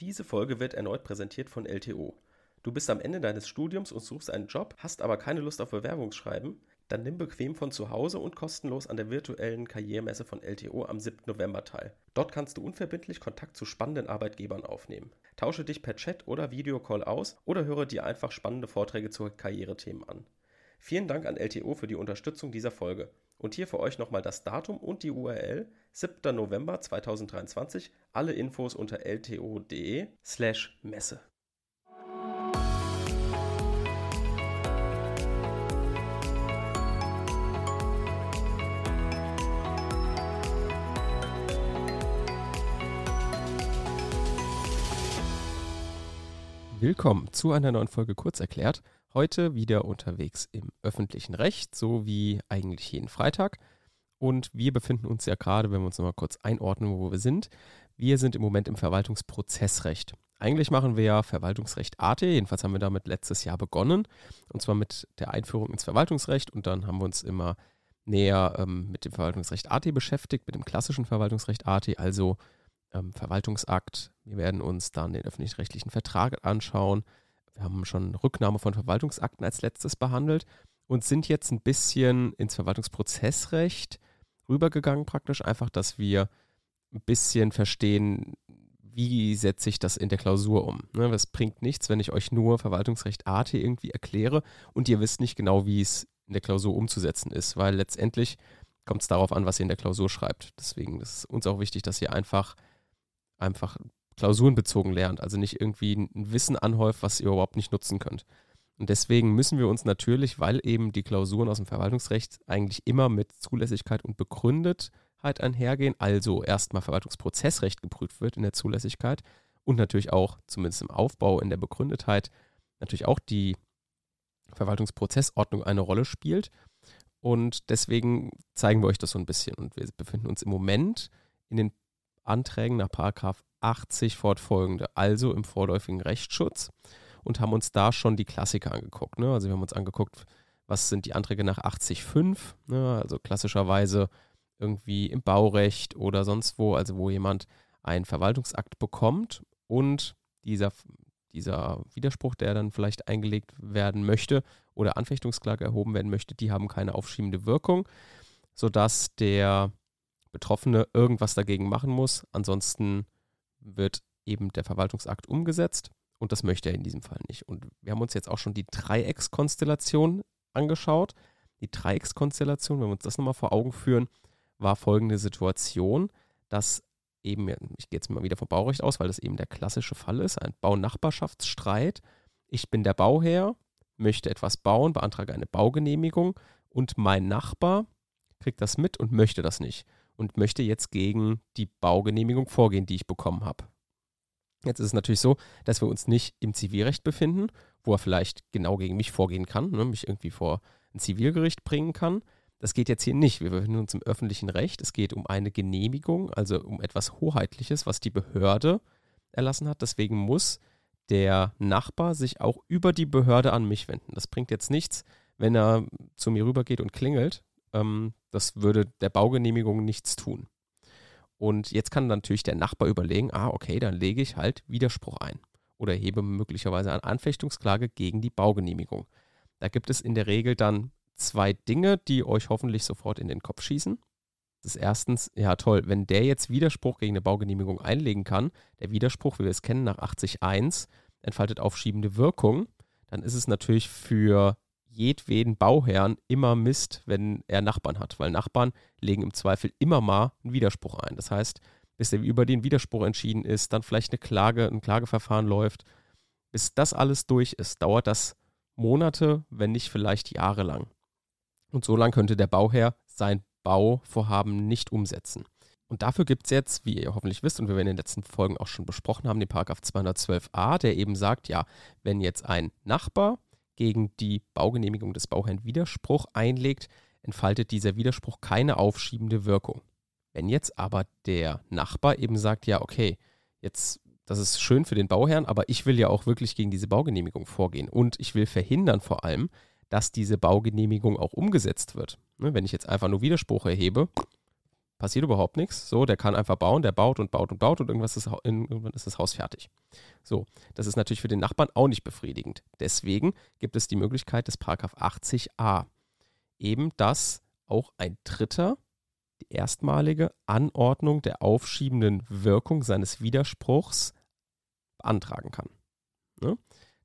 Diese Folge wird erneut präsentiert von LTO. Du bist am Ende deines Studiums und suchst einen Job, hast aber keine Lust auf Bewerbungsschreiben? Dann nimm bequem von zu Hause und kostenlos an der virtuellen Karrieremesse von LTO am 7. November teil. Dort kannst du unverbindlich Kontakt zu spannenden Arbeitgebern aufnehmen. Tausche dich per Chat oder Videocall aus oder höre dir einfach spannende Vorträge zu Karrierethemen an. Vielen Dank an LTO für die Unterstützung dieser Folge. Und hier für euch nochmal das Datum und die URL 7. November 2023. Alle Infos unter lto.de slash Messe. Willkommen zu einer neuen Folge Kurzerklärt. Heute wieder unterwegs im öffentlichen Recht, so wie eigentlich jeden Freitag. Und wir befinden uns ja gerade, wenn wir uns nochmal kurz einordnen, wo wir sind. Wir sind im Moment im Verwaltungsprozessrecht. Eigentlich machen wir ja Verwaltungsrecht AT, jedenfalls haben wir damit letztes Jahr begonnen. Und zwar mit der Einführung ins Verwaltungsrecht. Und dann haben wir uns immer näher ähm, mit dem Verwaltungsrecht AT beschäftigt, mit dem klassischen Verwaltungsrecht AT, also ähm, Verwaltungsakt. Wir werden uns dann den öffentlich-rechtlichen Vertrag anschauen, wir haben schon Rücknahme von Verwaltungsakten als letztes behandelt und sind jetzt ein bisschen ins Verwaltungsprozessrecht rübergegangen, praktisch einfach, dass wir ein bisschen verstehen, wie setze ich das in der Klausur um. Ne, bringt nichts, wenn ich euch nur Verwaltungsrecht AT irgendwie erkläre und ihr wisst nicht genau, wie es in der Klausur umzusetzen ist, weil letztendlich kommt es darauf an, was ihr in der Klausur schreibt. Deswegen ist es uns auch wichtig, dass ihr einfach, einfach klausurenbezogen lernt, also nicht irgendwie ein Wissen anhäuft, was ihr überhaupt nicht nutzen könnt. Und deswegen müssen wir uns natürlich, weil eben die Klausuren aus dem Verwaltungsrecht eigentlich immer mit Zulässigkeit und Begründetheit einhergehen, also erstmal Verwaltungsprozessrecht geprüft wird in der Zulässigkeit und natürlich auch, zumindest im Aufbau in der Begründetheit, natürlich auch die Verwaltungsprozessordnung eine Rolle spielt. Und deswegen zeigen wir euch das so ein bisschen. Und wir befinden uns im Moment in den Anträgen nach 80 fortfolgende, also im vorläufigen Rechtsschutz und haben uns da schon die Klassiker angeguckt. Ne? Also wir haben uns angeguckt, was sind die Anträge nach 80.5, ne? also klassischerweise irgendwie im Baurecht oder sonst wo, also wo jemand einen Verwaltungsakt bekommt und dieser, dieser Widerspruch, der dann vielleicht eingelegt werden möchte oder Anfechtungsklage erhoben werden möchte, die haben keine aufschiebende Wirkung, sodass der Betroffene irgendwas dagegen machen muss. Ansonsten wird eben der Verwaltungsakt umgesetzt und das möchte er in diesem Fall nicht. Und wir haben uns jetzt auch schon die Dreieckskonstellation angeschaut. Die Dreieckskonstellation, wenn wir uns das nochmal vor Augen führen, war folgende Situation, dass eben, ich gehe jetzt mal wieder vom Baurecht aus, weil das eben der klassische Fall ist, ein Baunachbarschaftsstreit. Ich bin der Bauherr, möchte etwas bauen, beantrage eine Baugenehmigung und mein Nachbar kriegt das mit und möchte das nicht und möchte jetzt gegen die Baugenehmigung vorgehen, die ich bekommen habe. Jetzt ist es natürlich so, dass wir uns nicht im Zivilrecht befinden, wo er vielleicht genau gegen mich vorgehen kann, ne, mich irgendwie vor ein Zivilgericht bringen kann. Das geht jetzt hier nicht. Wir befinden uns im öffentlichen Recht. Es geht um eine Genehmigung, also um etwas Hoheitliches, was die Behörde erlassen hat. Deswegen muss der Nachbar sich auch über die Behörde an mich wenden. Das bringt jetzt nichts, wenn er zu mir rübergeht und klingelt, ähm, das würde der Baugenehmigung nichts tun. Und jetzt kann natürlich der Nachbar überlegen, ah, okay, dann lege ich halt Widerspruch ein oder hebe möglicherweise eine Anfechtungsklage gegen die Baugenehmigung. Da gibt es in der Regel dann zwei Dinge, die euch hoffentlich sofort in den Kopf schießen. Das ist erstens, ja toll, wenn der jetzt Widerspruch gegen eine Baugenehmigung einlegen kann, der Widerspruch, wie wir es kennen, nach 80.1 entfaltet aufschiebende Wirkung, dann ist es natürlich für jedweden Bauherrn immer Mist, wenn er Nachbarn hat, weil Nachbarn legen im Zweifel immer mal einen Widerspruch ein. Das heißt, bis er über den Widerspruch entschieden ist, dann vielleicht eine Klage, ein Klageverfahren läuft, bis das alles durch ist, dauert das Monate, wenn nicht vielleicht Jahre lang. Und so lange könnte der Bauherr sein Bauvorhaben nicht umsetzen. Und dafür gibt es jetzt, wie ihr hoffentlich wisst und wir in den letzten Folgen auch schon besprochen haben, den Paragraph 212a, der eben sagt, ja, wenn jetzt ein Nachbar gegen die Baugenehmigung des Bauherrn Widerspruch einlegt, entfaltet dieser Widerspruch keine aufschiebende Wirkung. Wenn jetzt aber der Nachbar eben sagt, ja, okay, jetzt, das ist schön für den Bauherrn, aber ich will ja auch wirklich gegen diese Baugenehmigung vorgehen und ich will verhindern vor allem, dass diese Baugenehmigung auch umgesetzt wird. Ne, wenn ich jetzt einfach nur Widerspruch erhebe, passiert überhaupt nichts. So, der kann einfach bauen, der baut und baut und baut und irgendwas ist, irgendwann ist das Haus fertig. So, das ist natürlich für den Nachbarn auch nicht befriedigend. Deswegen gibt es die Möglichkeit des Paragraph 80a. Eben, dass auch ein Dritter die erstmalige Anordnung der aufschiebenden Wirkung seines Widerspruchs beantragen kann. Ne?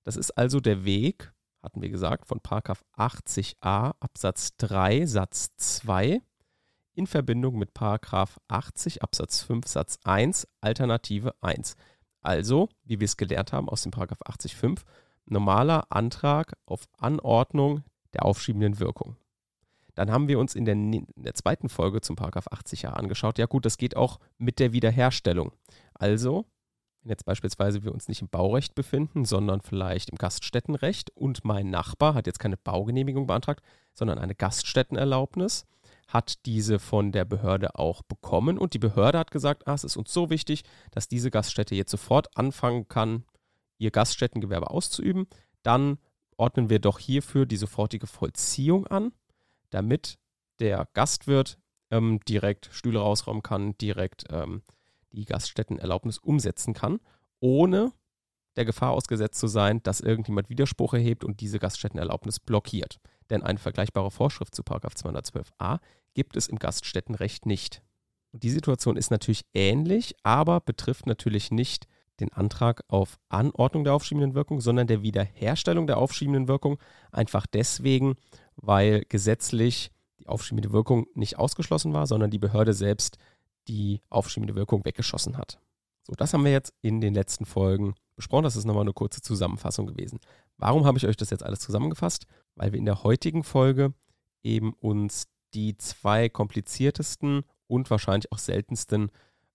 Das ist also der Weg, hatten wir gesagt, von 80a Absatz 3 Satz 2 in Verbindung mit 80 Absatz 5 Satz 1 Alternative 1. Also, wie wir es gelernt haben aus dem 80.5, normaler Antrag auf Anordnung der aufschiebenden Wirkung. Dann haben wir uns in der, in der zweiten Folge zum Paragraph 80a angeschaut. Ja gut, das geht auch mit der Wiederherstellung. Also, wenn jetzt beispielsweise wir uns nicht im Baurecht befinden, sondern vielleicht im Gaststättenrecht und mein Nachbar hat jetzt keine Baugenehmigung beantragt, sondern eine Gaststättenerlaubnis, hat diese von der Behörde auch bekommen. Und die Behörde hat gesagt, ah, es ist uns so wichtig, dass diese Gaststätte jetzt sofort anfangen kann, ihr Gaststättengewerbe auszuüben, dann ordnen wir doch hierfür die sofortige Vollziehung an damit der Gastwirt ähm, direkt Stühle rausräumen kann, direkt ähm, die Gaststättenerlaubnis umsetzen kann, ohne der Gefahr ausgesetzt zu sein, dass irgendjemand Widerspruch erhebt und diese Gaststättenerlaubnis blockiert. Denn eine vergleichbare Vorschrift zu 212a gibt es im Gaststättenrecht nicht. Und die Situation ist natürlich ähnlich, aber betrifft natürlich nicht den Antrag auf Anordnung der aufschiebenden Wirkung, sondern der Wiederherstellung der aufschiebenden Wirkung. Einfach deswegen, weil gesetzlich die aufschiebende Wirkung nicht ausgeschlossen war, sondern die Behörde selbst die aufschiebende Wirkung weggeschossen hat. So, das haben wir jetzt in den letzten Folgen besprochen. Das ist nochmal eine kurze Zusammenfassung gewesen. Warum habe ich euch das jetzt alles zusammengefasst? Weil wir in der heutigen Folge eben uns die zwei kompliziertesten und wahrscheinlich auch seltensten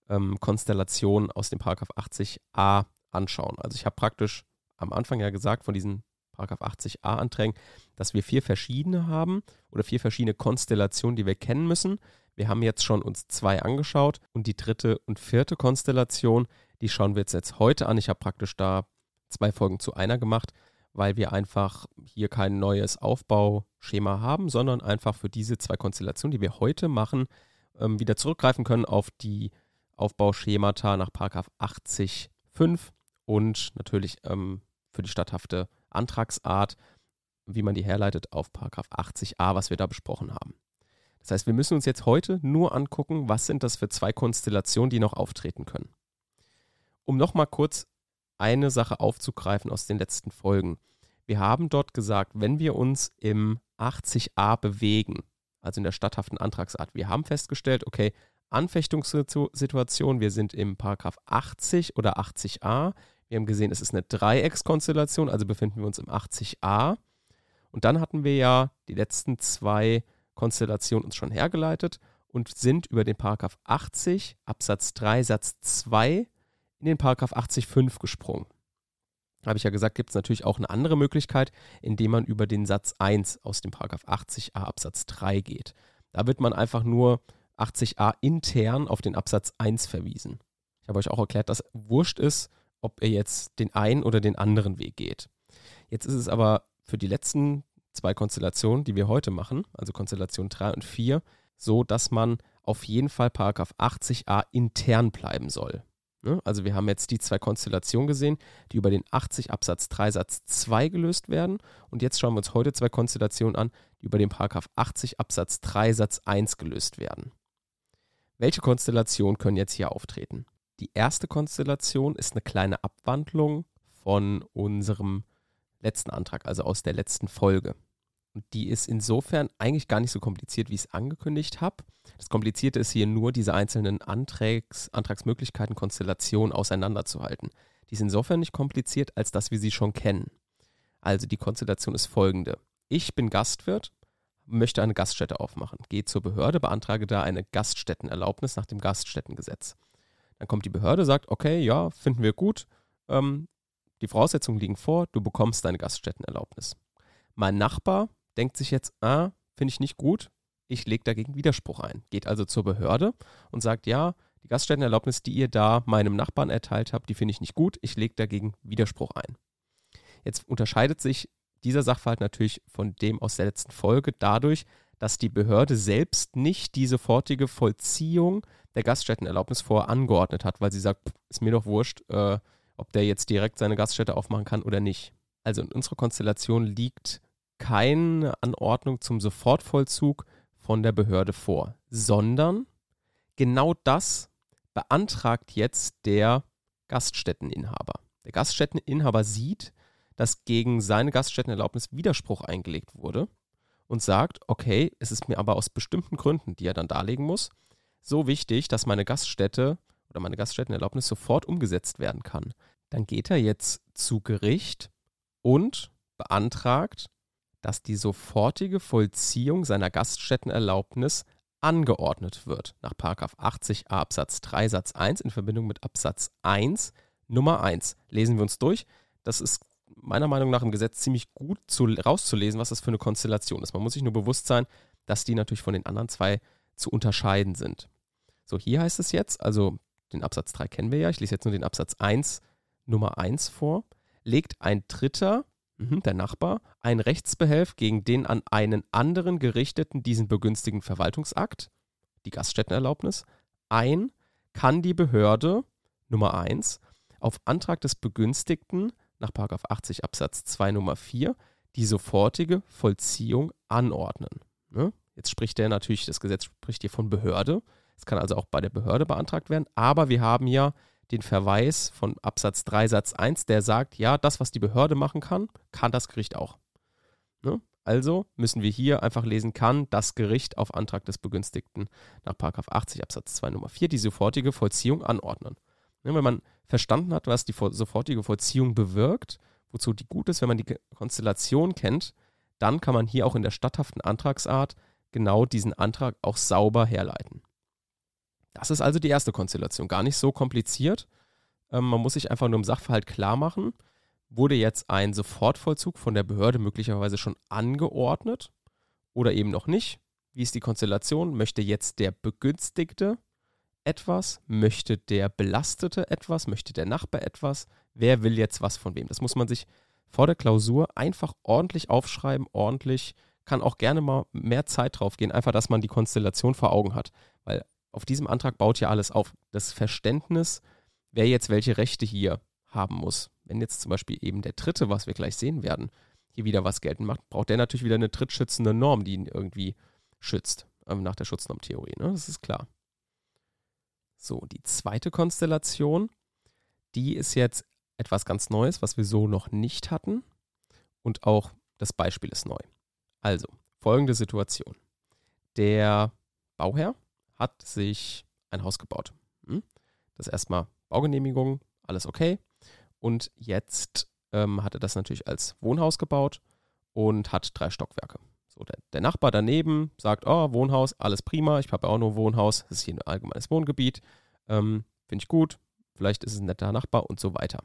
ähm, Konstellationen aus dem Paragraph 80a anschauen. Also ich habe praktisch am Anfang ja gesagt von diesen Paragraph 80a Anträgen, dass wir vier verschiedene haben oder vier verschiedene Konstellationen, die wir kennen müssen. Wir haben jetzt schon uns zwei angeschaut und die dritte und vierte Konstellation, die schauen wir jetzt, jetzt heute an. Ich habe praktisch da zwei Folgen zu einer gemacht, weil wir einfach hier kein neues Aufbauschema haben, sondern einfach für diese zwei Konstellationen, die wir heute machen, ähm, wieder zurückgreifen können auf die Aufbauschemata nach 80.5 und natürlich ähm, für die statthafte Antragsart, wie man die herleitet, auf 80a, was wir da besprochen haben. Das heißt, wir müssen uns jetzt heute nur angucken, was sind das für zwei Konstellationen, die noch auftreten können. Um nochmal kurz eine Sache aufzugreifen aus den letzten Folgen. Wir haben dort gesagt, wenn wir uns im 80a bewegen, also in der statthaften Antragsart, wir haben festgestellt, okay, Anfechtungssituation. Wir sind im Paragraph 80 oder 80a. Wir haben gesehen, es ist eine Dreieckskonstellation, also befinden wir uns im 80a. Und dann hatten wir ja die letzten zwei Konstellationen uns schon hergeleitet und sind über den Paragraph 80 Absatz 3 Satz 2 in den Paragraph 80.5 gesprungen. Habe ich ja gesagt, gibt es natürlich auch eine andere Möglichkeit, indem man über den Satz 1 aus dem Paragraph 80a Absatz 3 geht. Da wird man einfach nur 80a intern auf den Absatz 1 verwiesen. Ich habe euch auch erklärt, dass wurscht ist, ob ihr jetzt den einen oder den anderen Weg geht. Jetzt ist es aber für die letzten zwei Konstellationen, die wir heute machen, also Konstellation 3 und 4, so, dass man auf jeden Fall Paragraph 80a intern bleiben soll. Ne? Also wir haben jetzt die zwei Konstellationen gesehen, die über den 80 Absatz 3 Satz 2 gelöst werden. Und jetzt schauen wir uns heute zwei Konstellationen an, die über den Paragraph 80 Absatz 3 Satz 1 gelöst werden. Welche Konstellationen können jetzt hier auftreten? Die erste Konstellation ist eine kleine Abwandlung von unserem letzten Antrag, also aus der letzten Folge. Und die ist insofern eigentlich gar nicht so kompliziert, wie ich es angekündigt habe. Das Komplizierte ist hier nur, diese einzelnen Antrags, Antragsmöglichkeiten, Konstellationen auseinanderzuhalten. Die ist insofern nicht kompliziert, als dass wir sie schon kennen. Also die Konstellation ist folgende. Ich bin Gastwirt möchte eine Gaststätte aufmachen. Gehe zur Behörde, beantrage da eine Gaststättenerlaubnis nach dem Gaststättengesetz. Dann kommt die Behörde, sagt, okay, ja, finden wir gut, ähm, die Voraussetzungen liegen vor, du bekommst deine Gaststättenerlaubnis. Mein Nachbar denkt sich jetzt, ah, finde ich nicht gut, ich lege dagegen Widerspruch ein. Geht also zur Behörde und sagt, ja, die Gaststättenerlaubnis, die ihr da meinem Nachbarn erteilt habt, die finde ich nicht gut, ich lege dagegen Widerspruch ein. Jetzt unterscheidet sich dieser Sachverhalt natürlich von dem aus der letzten Folge dadurch, dass die Behörde selbst nicht die sofortige Vollziehung der Gaststättenerlaubnis vorher angeordnet hat, weil sie sagt, ist mir doch wurscht, äh, ob der jetzt direkt seine Gaststätte aufmachen kann oder nicht. Also in unserer Konstellation liegt keine Anordnung zum Sofortvollzug von der Behörde vor, sondern genau das beantragt jetzt der Gaststätteninhaber. Der Gaststätteninhaber sieht, dass gegen seine Gaststättenerlaubnis Widerspruch eingelegt wurde und sagt, okay, es ist mir aber aus bestimmten Gründen, die er dann darlegen muss, so wichtig, dass meine Gaststätte oder meine Gaststättenerlaubnis sofort umgesetzt werden kann. Dann geht er jetzt zu Gericht und beantragt, dass die sofortige Vollziehung seiner Gaststättenerlaubnis angeordnet wird nach 80a Absatz 3 Satz 1 in Verbindung mit Absatz 1 Nummer 1. Lesen wir uns durch. Das ist meiner Meinung nach im Gesetz ziemlich gut zu, rauszulesen, was das für eine Konstellation ist. Man muss sich nur bewusst sein, dass die natürlich von den anderen zwei zu unterscheiden sind. So, hier heißt es jetzt, also den Absatz 3 kennen wir ja, ich lese jetzt nur den Absatz 1 Nummer 1 vor, legt ein Dritter, mh, der Nachbar, ein Rechtsbehelf gegen den an einen anderen gerichteten diesen begünstigen Verwaltungsakt, die Gaststättenerlaubnis, ein, kann die Behörde Nummer 1 auf Antrag des Begünstigten nach 80 Absatz 2 Nummer 4 die sofortige Vollziehung anordnen. Ne? Jetzt spricht der natürlich, das Gesetz spricht hier von Behörde. Es kann also auch bei der Behörde beantragt werden, aber wir haben ja den Verweis von Absatz 3 Satz 1, der sagt, ja, das, was die Behörde machen kann, kann das Gericht auch. Ne? Also müssen wir hier einfach lesen, kann das Gericht auf Antrag des Begünstigten nach 80 Absatz 2 Nummer 4 die sofortige Vollziehung anordnen. Ne, wenn man verstanden hat, was die sofortige Vollziehung bewirkt, wozu die gut ist, wenn man die Konstellation kennt, dann kann man hier auch in der statthaften Antragsart genau diesen Antrag auch sauber herleiten. Das ist also die erste Konstellation. Gar nicht so kompliziert. Ähm, man muss sich einfach nur im Sachverhalt klar machen, wurde jetzt ein Sofortvollzug von der Behörde möglicherweise schon angeordnet oder eben noch nicht. Wie ist die Konstellation? Möchte jetzt der Begünstigte etwas? Möchte der Belastete etwas? Möchte der Nachbar etwas? Wer will jetzt was von wem? Das muss man sich vor der Klausur einfach ordentlich aufschreiben, ordentlich, kann auch gerne mal mehr Zeit drauf gehen, einfach, dass man die Konstellation vor Augen hat. Weil auf diesem Antrag baut ja alles auf. Das Verständnis, wer jetzt welche Rechte hier haben muss. Wenn jetzt zum Beispiel eben der Dritte, was wir gleich sehen werden, hier wieder was geltend macht, braucht der natürlich wieder eine drittschützende Norm, die ihn irgendwie schützt, ähm, nach der Schutznormtheorie. Ne? Das ist klar. So, die zweite Konstellation, die ist jetzt etwas ganz Neues, was wir so noch nicht hatten. Und auch das Beispiel ist neu. Also, folgende Situation. Der Bauherr hat sich ein Haus gebaut. Hm? Das ist erstmal Baugenehmigung, alles okay. Und jetzt ähm, hat er das natürlich als Wohnhaus gebaut und hat drei Stockwerke. So, der, der, Nachbar daneben sagt, oh, Wohnhaus, alles prima, ich habe auch nur Wohnhaus, das ist hier ein allgemeines Wohngebiet, ähm, finde ich gut, vielleicht ist es ein netter Nachbar und so weiter.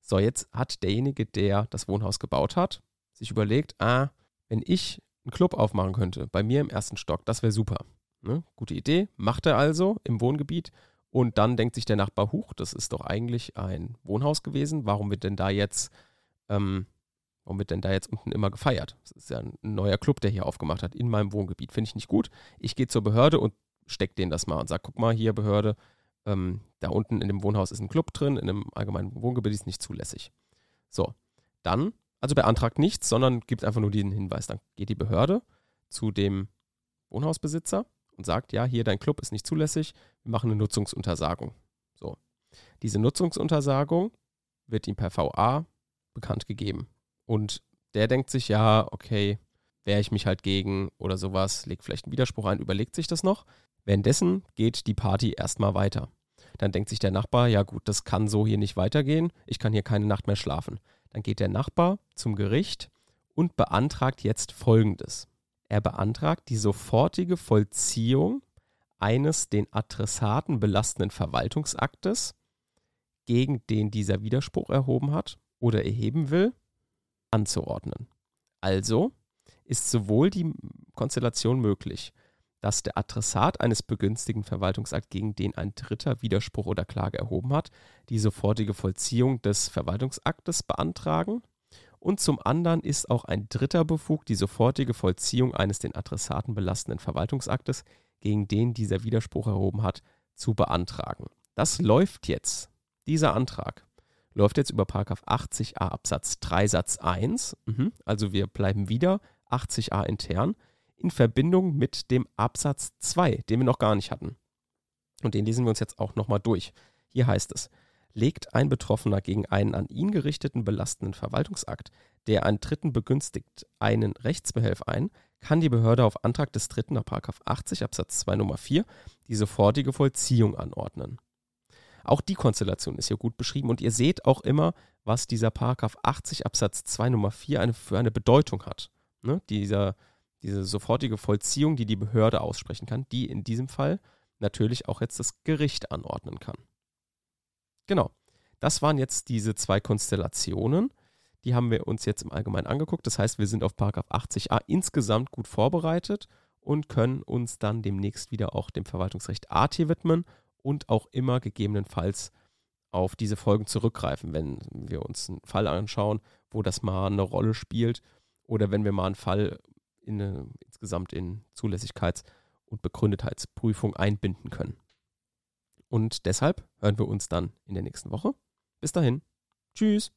So, jetzt hat derjenige, der das Wohnhaus gebaut hat, sich überlegt, ah, wenn ich einen Club aufmachen könnte, bei mir im ersten Stock, das wäre super. Ne? Gute Idee, macht er also im Wohngebiet und dann denkt sich der Nachbar, huch, das ist doch eigentlich ein Wohnhaus gewesen, warum wird denn da jetzt ähm, Warum wird denn da jetzt unten immer gefeiert? Das ist ja ein neuer Club, der hier aufgemacht hat in meinem Wohngebiet. Finde ich nicht gut. Ich gehe zur Behörde und stecke denen das mal und sage, guck mal hier, Behörde, ähm, da unten in dem Wohnhaus ist ein Club drin, in einem allgemeinen Wohngebiet ist nicht zulässig. So, dann, also beantragt nichts, sondern gibt einfach nur den Hinweis. Dann geht die Behörde zu dem Wohnhausbesitzer und sagt, ja, hier dein Club ist nicht zulässig, wir machen eine Nutzungsuntersagung. So, diese Nutzungsuntersagung wird ihm per VA bekannt gegeben. Und der denkt sich, ja, okay, wehre ich mich halt gegen oder sowas, legt vielleicht einen Widerspruch ein, überlegt sich das noch. Währenddessen geht die Party erstmal weiter. Dann denkt sich der Nachbar, ja gut, das kann so hier nicht weitergehen, ich kann hier keine Nacht mehr schlafen. Dann geht der Nachbar zum Gericht und beantragt jetzt Folgendes. Er beantragt die sofortige Vollziehung eines den Adressaten belastenden Verwaltungsaktes, gegen den dieser Widerspruch erhoben hat oder erheben will, anzuordnen. Also ist sowohl die Konstellation möglich, dass der Adressat eines begünstigten Verwaltungsakt, gegen den ein Dritter Widerspruch oder Klage erhoben hat, die sofortige Vollziehung des Verwaltungsaktes beantragen. Und zum anderen ist auch ein Dritter befugt, die sofortige Vollziehung eines den Adressaten belastenden Verwaltungsaktes, gegen den dieser Widerspruch erhoben hat, zu beantragen. Das läuft jetzt. Dieser Antrag läuft jetzt über 80a Absatz 3 Satz 1. Mhm. Also wir bleiben wieder 80a intern in Verbindung mit dem Absatz 2, den wir noch gar nicht hatten. Und den lesen wir uns jetzt auch nochmal durch. Hier heißt es, legt ein Betroffener gegen einen an ihn gerichteten belastenden Verwaltungsakt, der einen Dritten begünstigt, einen Rechtsbehelf ein, kann die Behörde auf Antrag des Dritten nach 80 Absatz 2 Nummer 4 die sofortige Vollziehung anordnen. Auch die Konstellation ist hier gut beschrieben und ihr seht auch immer, was dieser Paragraph 80 Absatz 2 Nummer 4 eine, für eine Bedeutung hat. Ne? Dieser, diese sofortige Vollziehung, die die Behörde aussprechen kann, die in diesem Fall natürlich auch jetzt das Gericht anordnen kann. Genau. Das waren jetzt diese zwei Konstellationen. Die haben wir uns jetzt im Allgemeinen angeguckt. Das heißt, wir sind auf Paragraph 80a insgesamt gut vorbereitet und können uns dann demnächst wieder auch dem Verwaltungsrecht AT widmen und auch immer gegebenenfalls auf diese Folgen zurückgreifen, wenn wir uns einen Fall anschauen, wo das mal eine Rolle spielt oder wenn wir mal einen Fall in eine, insgesamt in Zulässigkeits- und Begründetheitsprüfung einbinden können. Und deshalb hören wir uns dann in der nächsten Woche. Bis dahin. Tschüss.